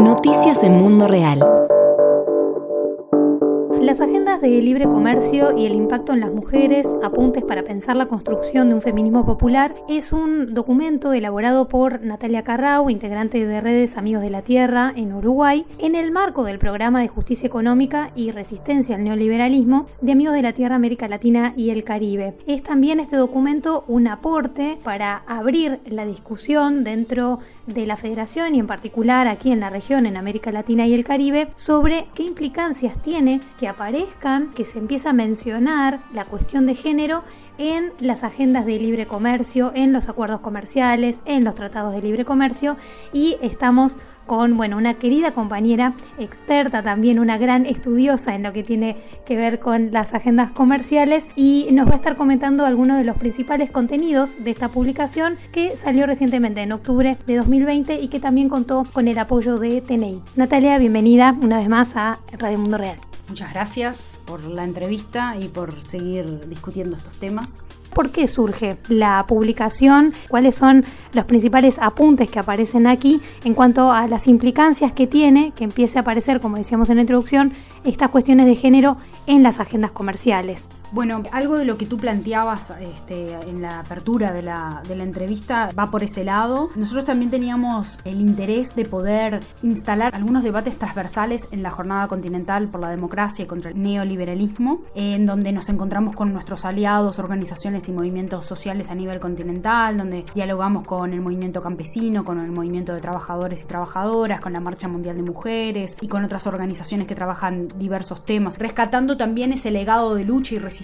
Noticias en Mundo Real. Las agendas de libre comercio y el impacto en las mujeres, apuntes para pensar la construcción de un feminismo popular, es un documento elaborado por Natalia Carrau, integrante de redes Amigos de la Tierra en Uruguay, en el marco del programa de justicia económica y resistencia al neoliberalismo de Amigos de la Tierra América Latina y el Caribe. Es también este documento un aporte para abrir la discusión dentro de la federación y en particular aquí en la región, en América Latina y el Caribe, sobre qué implicancias tiene que aparezcan, que se empieza a mencionar la cuestión de género en las agendas de libre comercio, en los acuerdos comerciales, en los tratados de libre comercio y estamos con bueno, una querida compañera experta también, una gran estudiosa en lo que tiene que ver con las agendas comerciales y nos va a estar comentando algunos de los principales contenidos de esta publicación que salió recientemente en octubre de 2020 y que también contó con el apoyo de TNI. Natalia, bienvenida una vez más a Radio Mundo Real. Muchas gracias por la entrevista y por seguir discutiendo estos temas. ¿Por qué surge la publicación? ¿Cuáles son los principales apuntes que aparecen aquí en cuanto a las implicancias que tiene que empiece a aparecer, como decíamos en la introducción, estas cuestiones de género en las agendas comerciales? Bueno, algo de lo que tú planteabas este, en la apertura de la, de la, entrevista va por ese lado. Nosotros también teníamos el interés de poder instalar algunos debates transversales en la Jornada Continental por la Democracia y contra el Neoliberalismo, en donde nos encontramos con nuestros aliados, organizaciones y movimientos sociales a nivel continental, donde dialogamos con el movimiento campesino, con el movimiento de trabajadores y trabajadoras, con la Marcha Mundial de Mujeres y con otras organizaciones que trabajan diversos temas, rescatando también ese legado de lucha y resistencia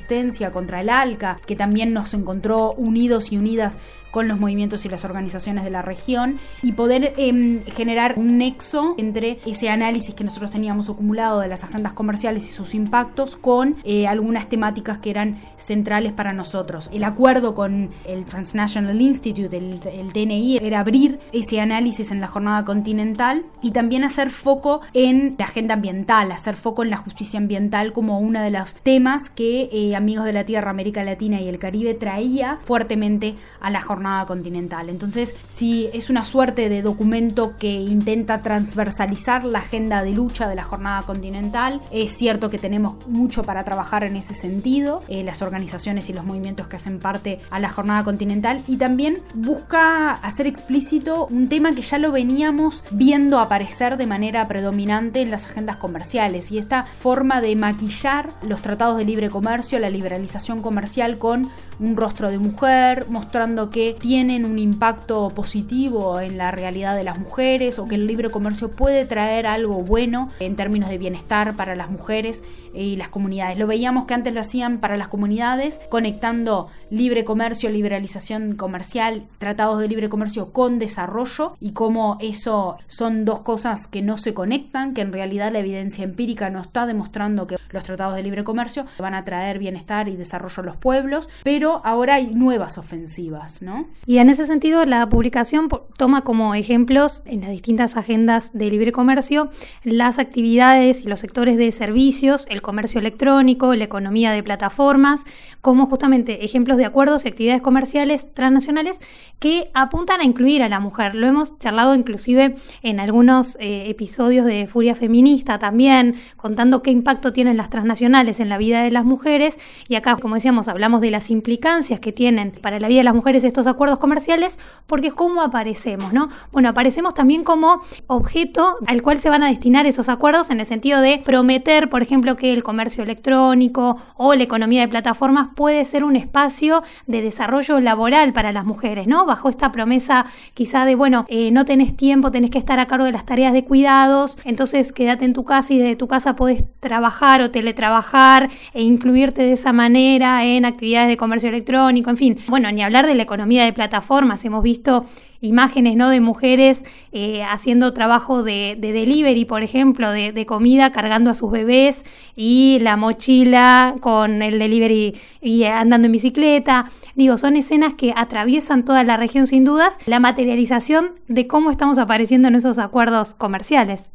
contra el ALCA, que también nos encontró unidos y unidas con los movimientos y las organizaciones de la región y poder em, generar un nexo entre ese análisis que nosotros teníamos acumulado de las agendas comerciales y sus impactos con eh, algunas temáticas que eran centrales para nosotros. El acuerdo con el Transnational Institute, el, el TNI, era abrir ese análisis en la jornada continental y también hacer foco en la agenda ambiental, hacer foco en la justicia ambiental como uno de los temas que eh, Amigos de la Tierra, América Latina y el Caribe traía fuertemente a la jornada continental. Entonces, si es una suerte de documento que intenta transversalizar la agenda de lucha de la jornada continental. Es cierto que tenemos mucho para trabajar en ese sentido, eh, las organizaciones y los movimientos que hacen parte a la jornada continental, y también busca hacer explícito un tema que ya lo veníamos viendo aparecer de manera predominante en las agendas comerciales, y esta forma de maquillar los tratados de libre comercio, la liberalización comercial con un rostro de mujer, mostrando que tienen un impacto positivo en la realidad de las mujeres o que el libre comercio puede traer algo bueno en términos de bienestar para las mujeres y las comunidades. Lo veíamos que antes lo hacían para las comunidades, conectando libre comercio, liberalización comercial, tratados de libre comercio con desarrollo y cómo eso son dos cosas que no se conectan, que en realidad la evidencia empírica no está demostrando que los tratados de libre comercio van a traer bienestar y desarrollo a los pueblos, pero ahora hay nuevas ofensivas, ¿no? Y en ese sentido la publicación toma como ejemplos en las distintas agendas de libre comercio las actividades y los sectores de servicios, el comercio electrónico, la economía de plataformas, como justamente ejemplos de acuerdos y actividades comerciales transnacionales que apuntan a incluir a la mujer. Lo hemos charlado inclusive en algunos eh, episodios de Furia Feminista también, contando qué impacto tienen las transnacionales en la vida de las mujeres. Y acá, como decíamos, hablamos de las implicancias que tienen para la vida de las mujeres estos acuerdos comerciales, porque cómo aparecemos, ¿no? Bueno, aparecemos también como objeto al cual se van a destinar esos acuerdos en el sentido de prometer, por ejemplo, que el comercio electrónico o la economía de plataformas puede ser un espacio de desarrollo laboral para las mujeres, ¿no? Bajo esta promesa quizá de, bueno, eh, no tenés tiempo, tenés que estar a cargo de las tareas de cuidados, entonces quédate en tu casa y desde tu casa podés trabajar o teletrabajar e incluirte de esa manera en actividades de comercio electrónico, en fin. Bueno, ni hablar de la economía de plataformas, hemos visto imágenes ¿no? de mujeres eh, haciendo trabajo de, delivery, por ejemplo, de, comida, cargando a sus bebés y la mochila con el delivery y andando en bicicleta. Digo, son escenas que atraviesan toda la región sin dudas, la materialización de cómo estamos apareciendo en esos acuerdos comerciales.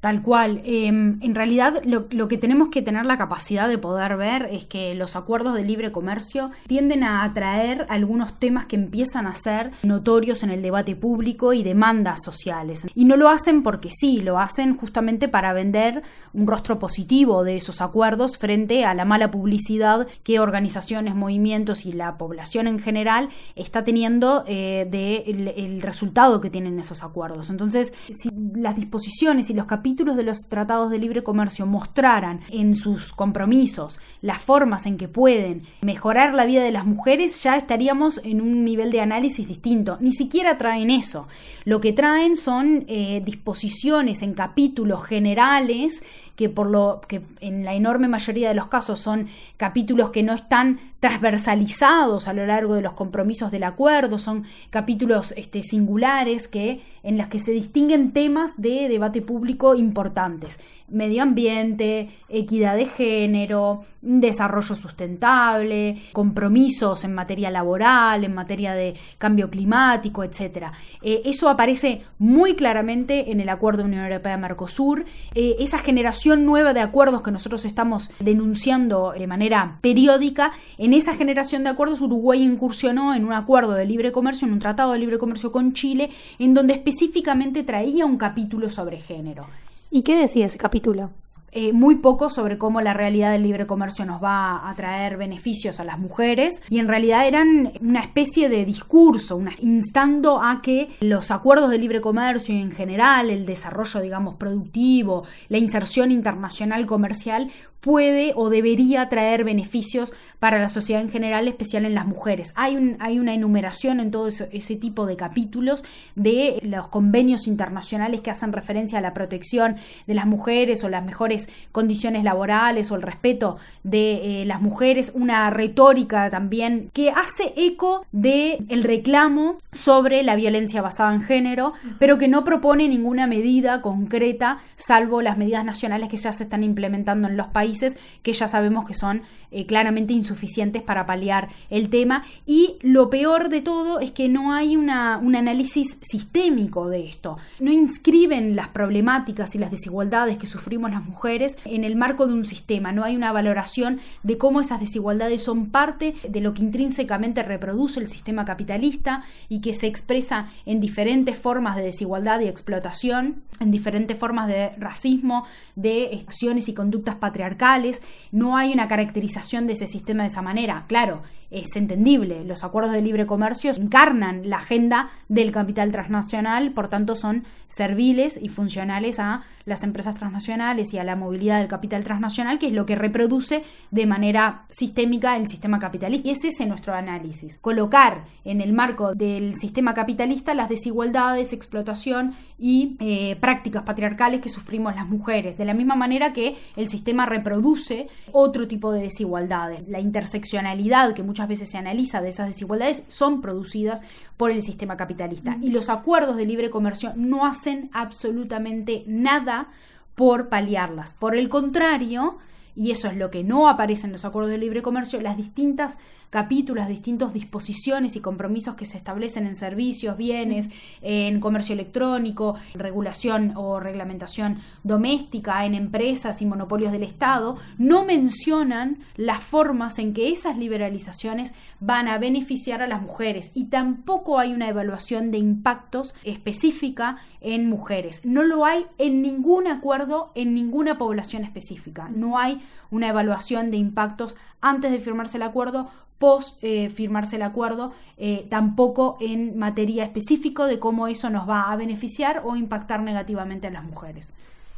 Tal cual. Em, en realidad lo, lo, que tenemos que tener la capacidad de poder ver es que los acuerdos de libre comercio tienden a atraer algunos temas que empiezan a ser notorios en el debate público y demandas sociales. Y no lo hacen porque sí, lo hacen justamente para vender un rostro positivo de esos acuerdos frente a la mala publicidad que organizaciones, movimientos y la población en general está teniendo eh, del el resultado que tienen esos acuerdos. Entonces, si las disposiciones y los capítulos de los tratados de libre comercio mostraran en sus compromisos las formas en que pueden mejorar la vida de las mujeres, ya estaríamos en un nivel de análisis distinto. Ni siquiera traen eso. Lo que traen son eh, disposiciones en capítulos generales que por lo que en la enorme mayoría de los casos son capítulos que no están transversalizados a lo largo de los compromisos del acuerdo, son capítulos este, singulares que, en los que se distinguen temas de debate público importantes medio ambiente, equidad de género, desarrollo sustentable, compromisos en materia laboral, en materia de cambio climático, etc. Eh, eso aparece muy claramente en el Acuerdo Unión Europea-Mercosur. Eh, esa generación nueva de acuerdos que nosotros estamos denunciando de manera periódica, en esa generación de acuerdos Uruguay incursionó en un acuerdo de libre comercio, en un tratado de libre comercio con Chile, en donde específicamente traía un capítulo sobre género. ¿Y qué decía ese capítulo? Eh, muy poco sobre cómo la realidad del libre comercio nos va a traer beneficios a las mujeres. Y en realidad eran una especie de discurso, instando a que los acuerdos de libre comercio en general, el desarrollo digamos productivo, la inserción internacional comercial puede o debería traer beneficios para la sociedad en general, especial en las mujeres. Hay, un, hay una enumeración en todo ese, tipo de capítulos de los convenios internacionales que hacen referencia a la protección de las mujeres o las mejores condiciones laborales o el respeto de eh, las mujeres, una retórica también que hace eco de el reclamo sobre la violencia basada en género, pero que no propone ninguna medida concreta salvo las medidas nacionales que ya se están implementando en los países que ya sabemos que son eh, claramente insuficientes para paliar el tema. Y lo peor de todo es que no hay una, un análisis sistémico de esto. No inscriben las problemáticas y las desigualdades que sufrimos las mujeres en el marco de un sistema. No hay una valoración de cómo esas desigualdades son parte de lo que intrínsecamente reproduce el sistema capitalista y que se expresa en diferentes formas de desigualdad y explotación, en diferentes formas de racismo, de acciones y conductas patriarcales no hay una caracterización de ese sistema de esa manera. Claro, es entendible, los acuerdos de libre comercio encarnan la agenda del capital transnacional, por tanto son serviles y funcionales a las empresas transnacionales y a la movilidad del capital transnacional, que es lo que reproduce de manera sistémica el sistema capitalista. Y ese es nuestro análisis. Colocar en el marco del sistema capitalista las desigualdades, explotación y eh, prácticas patriarcales que sufrimos las mujeres, de la misma manera que el sistema reproduce otro tipo de desigualdades. La interseccionalidad que muchas veces se analiza de esas desigualdades son producidas por el sistema capitalista. Y los acuerdos de libre comercio no hacen absolutamente nada por paliarlas. Por el contrario, y eso es lo que no aparece en los acuerdos de libre comercio, las distintas capítulos, distintas disposiciones y compromisos que se establecen en servicios, bienes, en comercio electrónico, regulación o reglamentación doméstica, en empresas y monopolios del Estado, no mencionan las formas en que esas liberalizaciones van a beneficiar a las mujeres y tampoco hay una evaluación de impactos específica en mujeres. No lo hay en ningún acuerdo, en ninguna población específica. No hay una evaluación de impactos antes de firmarse el acuerdo post eh, firmarse el acuerdo, eh, tampoco en materia específica de cómo eso nos va a beneficiar o impactar negativamente a las mujeres.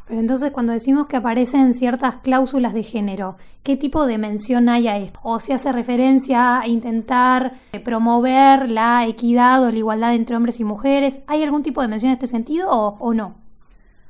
Pero entonces cuando decimos que aparecen ciertas cláusulas de género, ¿qué tipo de mención hay a esto? ¿O se hace referencia a intentar eh, promover la equidad o la igualdad entre hombres y mujeres? ¿Hay algún tipo de mención en este sentido o no?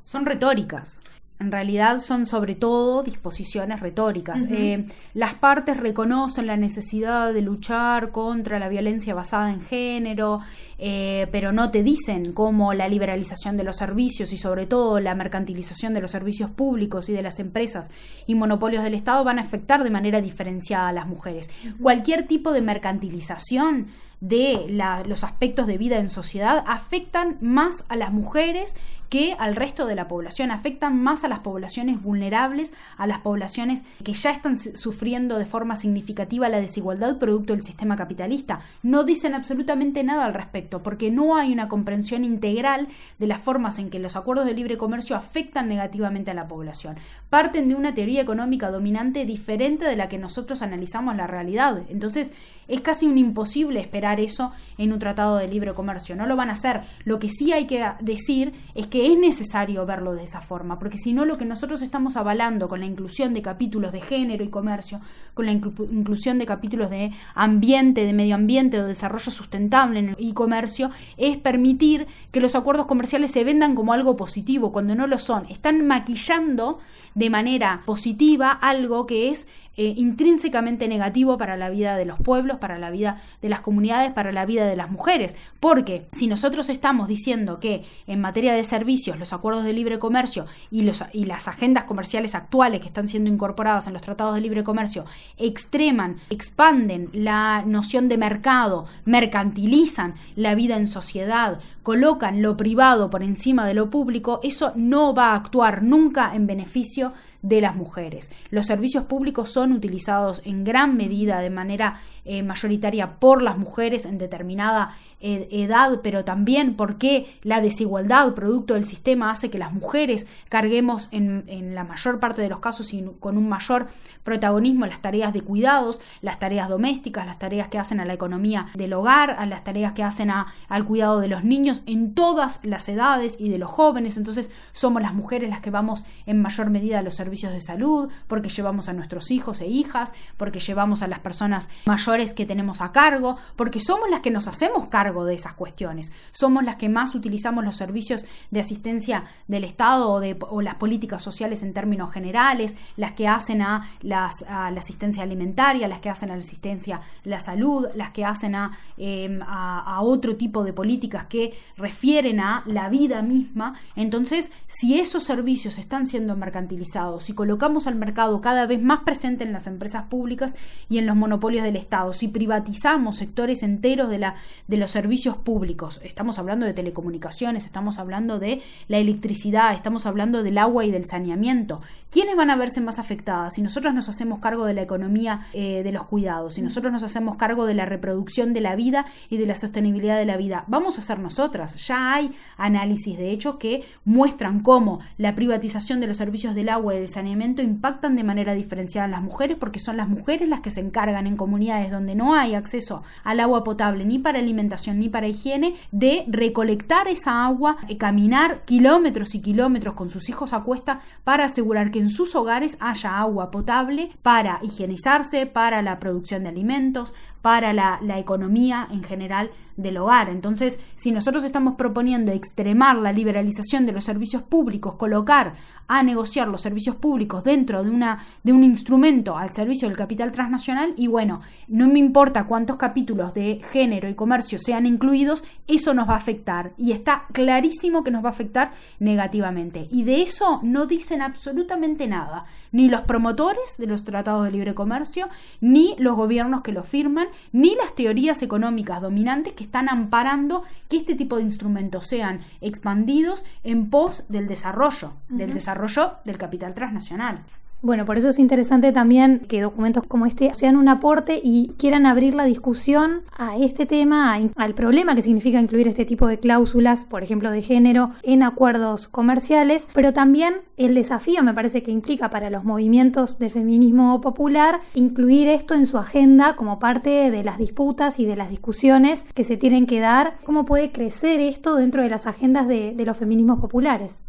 Son retóricas en realidad son sobre todo disposiciones retóricas. Eh, las partes reconocen la necesidad de luchar contra la violencia basada en género, eh, pero no te dicen cómo la liberalización de los servicios y sobre todo la mercantilización de los servicios públicos y de las empresas y monopolios del Estado van a afectar de manera diferenciada a las mujeres. Cualquier tipo de mercantilización de los aspectos de vida en sociedad afectan más a las mujeres que al resto de la población, afectan más a las poblaciones vulnerables, a las poblaciones que ya están sufriendo de forma significativa la desigualdad producto del sistema capitalista. No dicen absolutamente nada al respecto, porque no hay una comprensión integral de las formas en que los acuerdos de libre comercio afectan negativamente a la población. Parten de una teoría económica dominante diferente de la que nosotros analizamos la realidad. Entonces, es casi un imposible esperar eso en un tratado de libre comercio. No lo van a hacer. Lo que sí hay que decir es que es necesario verlo de esa forma, porque si no lo que nosotros estamos avalando con la inclusión de capítulos de género y comercio, con la inclusión de capítulos de ambiente, de medio ambiente o desarrollo sustentable en el comercio, es permitir que los acuerdos comerciales se vendan como algo positivo cuando no lo son. Están maquillando de manera positiva algo que es eh, intrínsecamente negativo para la vida de los pueblos, para la vida de las comunidades, para la vida de las mujeres. Porque si nosotros estamos diciendo que en materia de servicios, los acuerdos de libre comercio y, las agendas comerciales actuales que están siendo incorporadas en los tratados de libre comercio extreman, expanden la noción de mercado, mercantilizan la vida en sociedad, colocan lo privado por encima de lo público, eso no va a actuar nunca en beneficio las mujeres. Los servicios públicos son utilizados en gran medida de manera eh, mayoritaria por las mujeres en determinada edad, pero también porque la desigualdad producto del sistema hace que las mujeres carguemos en, la mayor parte de los casos y con un mayor protagonismo las tareas de cuidados, las tareas domésticas, las tareas que hacen a la economía del hogar, a las tareas que hacen al cuidado de los niños en todas las edades y de los jóvenes. Entonces somos las mujeres las que vamos en mayor medida a los servicios de salud, porque llevamos a nuestros hijos e hijas, porque llevamos a las personas mayores que tenemos a cargo, porque somos las que nos hacemos cargo de esas cuestiones, somos las que más utilizamos los servicios de asistencia del Estado o, de, las políticas sociales en términos generales, las que hacen a, la asistencia alimentaria, las que hacen a la asistencia a la salud, las que hacen em, a, a otro tipo de políticas que refieren a la vida misma. Entonces, si esos servicios están siendo mercantilizados, si colocamos al mercado cada vez más presente en las empresas públicas y en los monopolios del Estado, si privatizamos sectores enteros de, la, de los servicios públicos, estamos hablando de telecomunicaciones, estamos hablando de la electricidad, estamos hablando del agua y del saneamiento, ¿quiénes van a verse más afectadas? Si nosotros nos hacemos cargo de la economía eh, de los cuidados, si nosotros nos hacemos cargo de la reproducción de la vida y de la sostenibilidad de la vida, vamos a ser nosotras. Ya hay análisis, de hecho, que muestran cómo la privatización de los servicios del agua y del saneamiento impactan de manera diferenciada a las mujeres porque son las mujeres las que se encargan en comunidades donde no hay acceso al agua potable ni para alimentación ni para higiene, de recolectar esa agua, caminar kilómetros y kilómetros con sus hijos a cuesta para asegurar que en sus hogares haya agua potable para higienizarse, para la producción de alimentos, para la, economía en general del hogar. Entonces, si nosotros estamos proponiendo extremar la liberalización de los servicios públicos, colocar a negociar los servicios públicos dentro de, una, de un instrumento al servicio del capital transnacional, y bueno, no me importa cuántos capítulos de género y comercio sean incluidos, eso nos va a afectar. Y está clarísimo que nos va a afectar negativamente. Y de eso no dicen absolutamente nada ni los promotores de los tratados de libre comercio, ni los gobiernos que lo firman, ni las teorías económicas dominantes que están amparando que este tipo de instrumentos sean expandidos en pos del desarrollo, del desarrollo del capital transnacional. Bueno, por eso es interesante también que documentos como este sean un aporte y quieran abrir la discusión a este tema, al problema que significa incluir este tipo de cláusulas, por ejemplo, de género, en acuerdos comerciales, pero también el desafío me parece que implica para los movimientos del feminismo popular incluir esto en su agenda como parte de las disputas y de las discusiones que se tienen que dar, cómo puede crecer esto dentro de las agendas de, de los feminismos populares.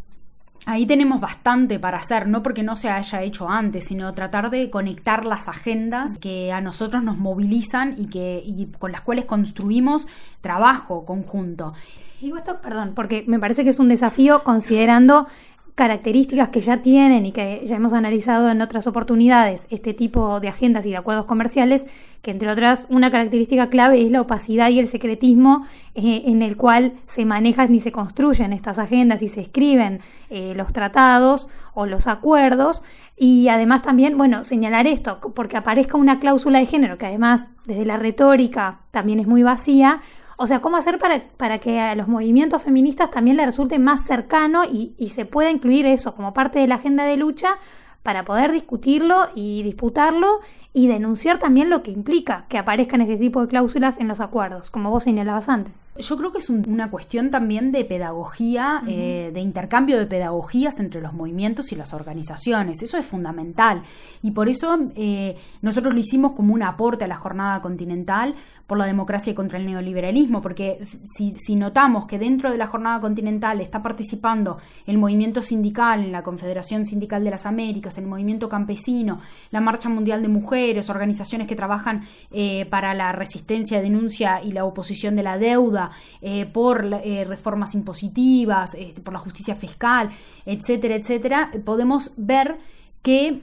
Ahí tenemos bastante para hacer, no porque no se haya hecho antes, sino tratar de conectar las agendas que a nosotros nos movilizan y, que, y con las cuales construimos trabajo conjunto. Digo esto, perdón, porque me parece que es un desafío considerando características que ya tienen y que ya hemos analizado en otras oportunidades este tipo de agendas y de acuerdos comerciales, que entre otras una característica clave es la opacidad y el secretismo eh, en el cual se manejan y se construyen estas agendas y se escriben eh, los tratados o los acuerdos. Y además también, bueno, señalar esto, porque aparezca una cláusula de género que además desde la retórica también es muy vacía, o sea, ¿cómo hacer para, para que a los movimientos feministas también les resulte más cercano y, y se pueda incluir eso como parte de la agenda de lucha para poder discutirlo y disputarlo y denunciar también lo que implica que aparezcan este tipo de cláusulas en los acuerdos, como vos señalabas antes. Yo creo que es una cuestión también de pedagogía, eh, de intercambio de pedagogías entre los movimientos y las organizaciones. Eso es fundamental. Y por eso eh, nosotros lo hicimos como un aporte a la jornada continental por la democracia y contra el neoliberalismo, porque si, si notamos que dentro de la jornada continental está participando el movimiento sindical, en la Confederación Sindical de las Américas, el movimiento campesino, la Marcha Mundial de Mujeres, organizaciones que trabajan eh, para la resistencia, denuncia y la oposición de la deuda, eh, por eh, reformas impositivas, este, por la justicia fiscal, etcétera, etcétera, podemos ver que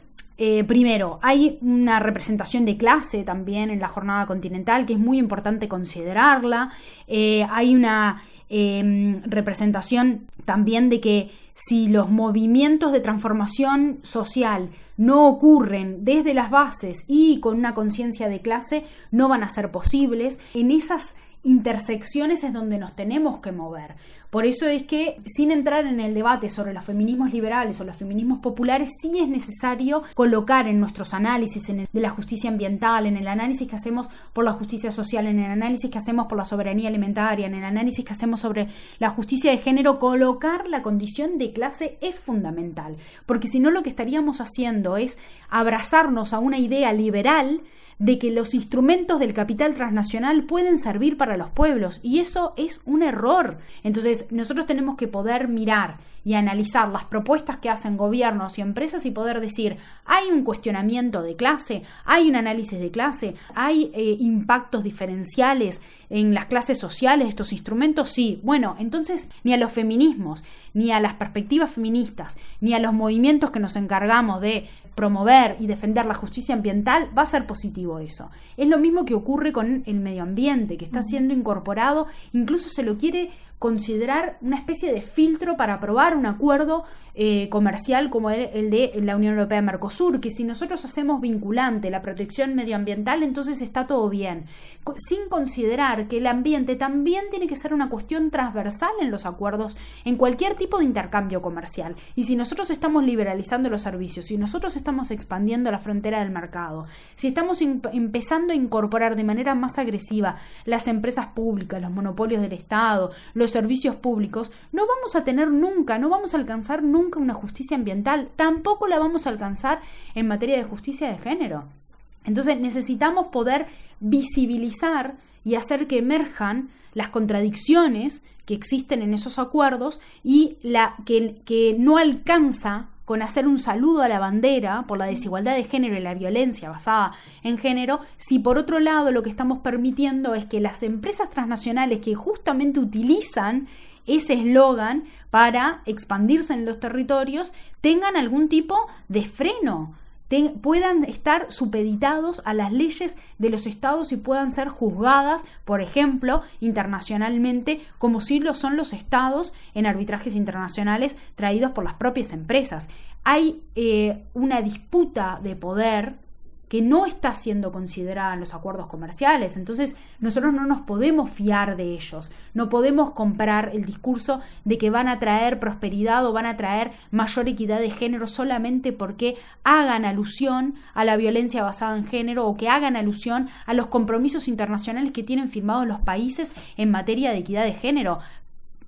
primero, hay una representación de clase también en la jornada continental, que es muy importante considerarla. hay una em, representación también de que si los movimientos de transformación social no ocurren desde las bases y con una conciencia de clase, no van a ser posibles. En esas intersecciones es donde nos tenemos que mover. Por eso es que, sin entrar en el debate sobre los feminismos liberales o los feminismos populares, sí es necesario colocar en nuestros análisis de la justicia ambiental, en el análisis que hacemos por la justicia social, en el análisis que hacemos por la soberanía alimentaria, en el análisis que hacemos sobre la justicia de género, colocar la condición de clase es fundamental. Porque si no, lo que estaríamos haciendo es abrazarnos a una idea liberal de que los instrumentos del capital transnacional pueden servir para los pueblos y eso es un error. Entonces nosotros tenemos que poder mirar y analizar las propuestas que hacen gobiernos y empresas y poder decir, hay un cuestionamiento de clase, hay un análisis de clase, hay eh, impactos diferenciales en las clases sociales estos instrumentos, sí. Bueno, entonces ni a los feminismos, ni a las perspectivas feministas, ni a los movimientos que nos encargamos de promover y defender la justicia ambiental, va a ser positivo eso. Es lo mismo que ocurre con el medio ambiente, que está siendo incorporado, incluso se lo quiere considerar una especie de filtro para aprobar un acuerdo eh, comercial como el, de la Unión Europea-Mercosur, que si nosotros hacemos vinculante la protección medioambiental, entonces está todo bien, sin considerar que el ambiente también tiene que ser una cuestión transversal en los acuerdos, en cualquier tipo de intercambio comercial. Y si nosotros estamos liberalizando los servicios, si nosotros estamos expandiendo la frontera del mercado, si estamos empezando a incorporar de manera más agresiva las empresas públicas, los monopolios del Estado, los servicios públicos, no vamos a tener nunca, no vamos a alcanzar nunca una justicia ambiental, tampoco la vamos a alcanzar en materia de justicia de género. Entonces necesitamos poder visibilizar y hacer que emerjan las contradicciones que existen en esos acuerdos y la que, que no alcanza con hacer un saludo a la bandera por la desigualdad de género y la violencia basada en género, si por otro lado lo que estamos permitiendo es que las empresas transnacionales que justamente utilizan ese eslogan para expandirse en los territorios tengan algún tipo de freno puedan estar supeditados a las leyes de los estados y puedan ser juzgadas, por ejemplo, internacionalmente, como si lo son los estados en arbitrajes internacionales traídos por las propias empresas. Hay eh, una disputa de poder que no está siendo considerada en los acuerdos comerciales. Entonces nosotros no nos podemos fiar de ellos, no podemos comprar el discurso de que van a traer prosperidad o van a traer mayor equidad de género solamente porque hagan alusión a la violencia basada en género o que hagan alusión a los compromisos internacionales que tienen firmados los países en materia de equidad de género.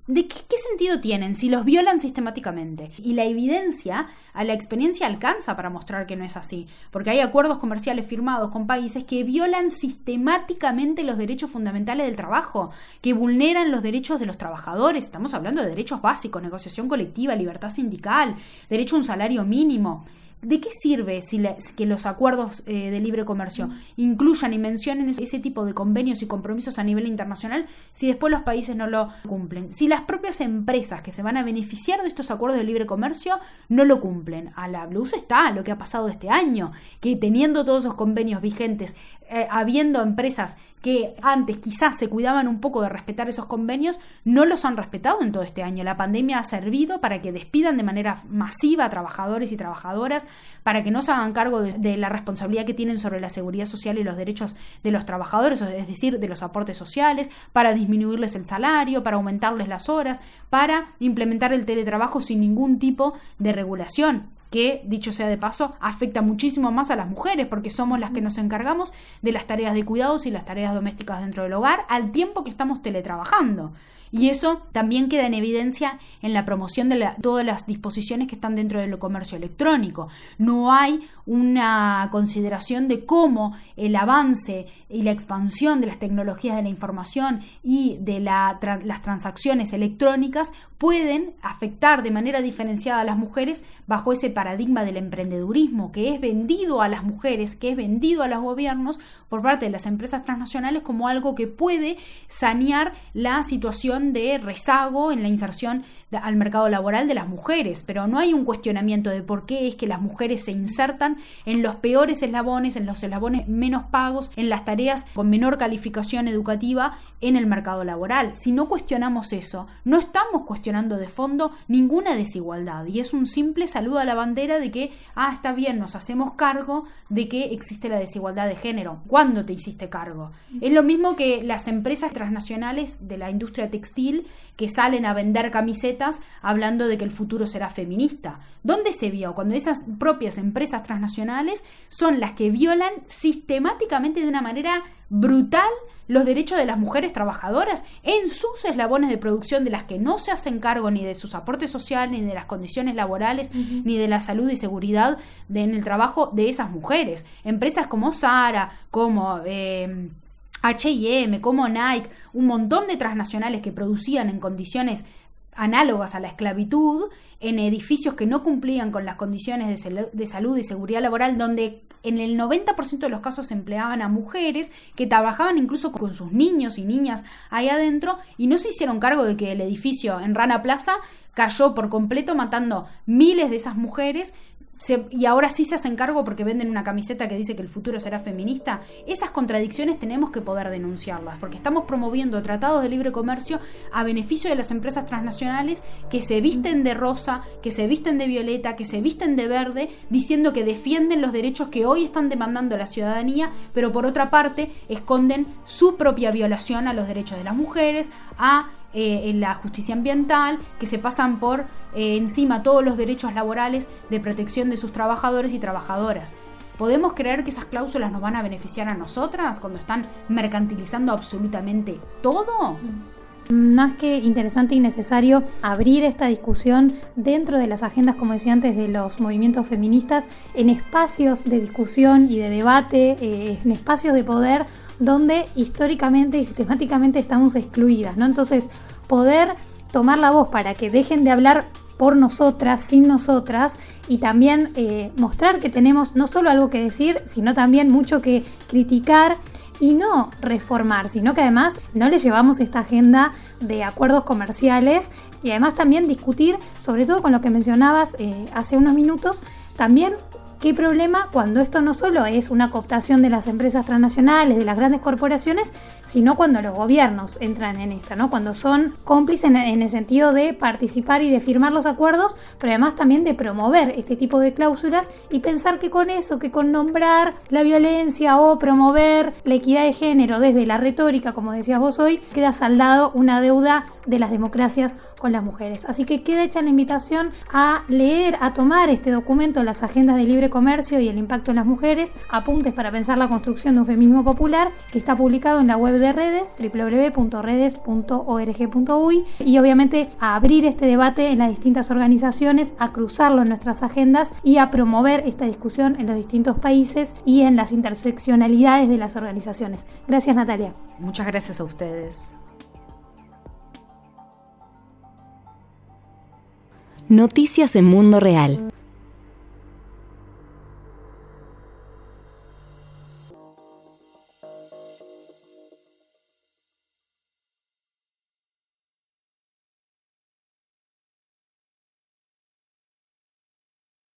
¿De qué, sentido tienen si los violan sistemáticamente? Y la evidencia, a la experiencia alcanza para mostrar que no es así, porque hay acuerdos comerciales firmados con países que violan sistemáticamente los derechos fundamentales del trabajo, que vulneran los derechos de los trabajadores, estamos hablando de derechos básicos, negociación colectiva, libertad sindical, derecho a un salario mínimo ¿De qué sirve si que los acuerdos eh, de libre comercio incluyan y mencionen ese tipo de convenios y compromisos a nivel internacional si después los países no lo cumplen? Si las propias empresas que se van a beneficiar de estos acuerdos de libre comercio no lo cumplen. A la blusa está lo que ha pasado este año, que teniendo todos esos convenios vigentes, eh, habiendo empresas que antes quizás se cuidaban un poco de respetar esos convenios, no los han respetado en todo este año. La pandemia ha servido para que despidan de manera masiva a trabajadores y trabajadoras, para que no se hagan cargo de, la responsabilidad que tienen sobre la seguridad social y los derechos de los trabajadores, es decir, de los aportes sociales, para disminuirles el salario, para aumentarles las horas, para implementar el teletrabajo sin ningún tipo de regulación que, dicho sea de paso, afecta muchísimo más a las mujeres porque somos las que nos encargamos de las tareas de cuidados y las tareas domésticas dentro del hogar al tiempo que estamos teletrabajando. Y eso también queda en evidencia en la promoción de todas las disposiciones que están dentro del comercio electrónico. No hay una consideración de cómo el avance y la expansión de las tecnologías de la información y de las transacciones electrónicas pueden afectar de manera diferenciada a las mujeres bajo ese paradigma del emprendedurismo que es vendido a las mujeres, que es vendido a los gobiernos por parte de las empresas transnacionales como algo que puede sanear la situación de rezago en la inserción al mercado laboral de las mujeres, pero no hay un cuestionamiento de por qué es que las mujeres se insertan en los peores eslabones, en los eslabones menos pagos, en las tareas con menor calificación educativa en el mercado laboral. Si no cuestionamos eso, no estamos cuestionando de fondo ninguna desigualdad y es un simple saludo a la bandera de que, ah, está bien, nos hacemos cargo de que existe la desigualdad de género. ¿Cuándo te hiciste cargo? Es lo mismo que las empresas transnacionales de la industria textil que salen a vender camisetas hablando de que el futuro será feminista. ¿Dónde se vio? Cuando esas propias empresas transnacionales son las que violan sistemáticamente de una manera brutal los derechos de las mujeres trabajadoras en sus eslabones de producción de las que no se hacen cargo ni de sus aportes sociales, ni de las condiciones laborales, ni de la salud y seguridad en el trabajo de esas mujeres. Empresas como Sara, como... Eh, HM, como Nike, un montón de transnacionales que producían en condiciones análogas a la esclavitud, en edificios que no cumplían con las condiciones de, salud y seguridad laboral, donde en el 90% de los casos se empleaban a mujeres que trabajaban incluso con sus niños y niñas ahí adentro y no se hicieron cargo de que el edificio en Rana Plaza cayó por completo matando miles de esas mujeres y ahora sí se hacen cargo porque venden una camiseta que dice que el futuro será feminista, esas contradicciones tenemos que poder denunciarlas, porque estamos promoviendo tratados de libre comercio a beneficio de las empresas transnacionales que se visten de rosa, que se visten de violeta, que se visten de verde, diciendo que defienden los derechos que hoy están demandando la ciudadanía, pero por otra parte esconden su propia violación a los derechos de las mujeres, a eh, en la justicia ambiental, que se pasan por eh, encima todos los derechos laborales de protección de sus trabajadores y trabajadoras. ¿Podemos creer que esas cláusulas nos van a beneficiar a nosotras cuando están mercantilizando absolutamente todo? Más que interesante y necesario abrir esta discusión dentro de las agendas, como decía antes, de los movimientos feministas, en espacios de discusión y de debate, eh, en espacios de poder donde históricamente y sistemáticamente estamos excluidas, ¿no? Entonces, poder tomar la voz para que dejen de hablar por nosotras, sin nosotras, y también eh, mostrar que tenemos no solo algo que decir, sino también mucho que criticar y no reformar, sino que además no le llevamos esta agenda de acuerdos comerciales y además también discutir, sobre todo con lo que mencionabas eh, hace unos minutos, también ¿Qué problema cuando esto no solo es una cooptación de las empresas transnacionales, de las grandes corporaciones, sino cuando los gobiernos entran en esta, ¿no? Cuando son cómplices en, el sentido de participar y de firmar los acuerdos, pero además también de promover este tipo de cláusulas y pensar que con eso, que con nombrar la violencia o promover la equidad de género desde la retórica, como decías vos hoy, queda saldado una deuda de las democracias con las mujeres. Así que queda hecha la invitación a leer, a tomar este documento, las agendas de libre comercio y el impacto en las mujeres, apuntes para pensar la construcción de un feminismo popular, que está publicado en la web de redes, www.redes.org.uy, y obviamente a abrir este debate en las distintas organizaciones, a cruzarlo en nuestras agendas y a promover esta discusión en los distintos países y en las interseccionalidades de las organizaciones. Gracias Natalia. Muchas gracias a ustedes. Noticias en Mundo Real.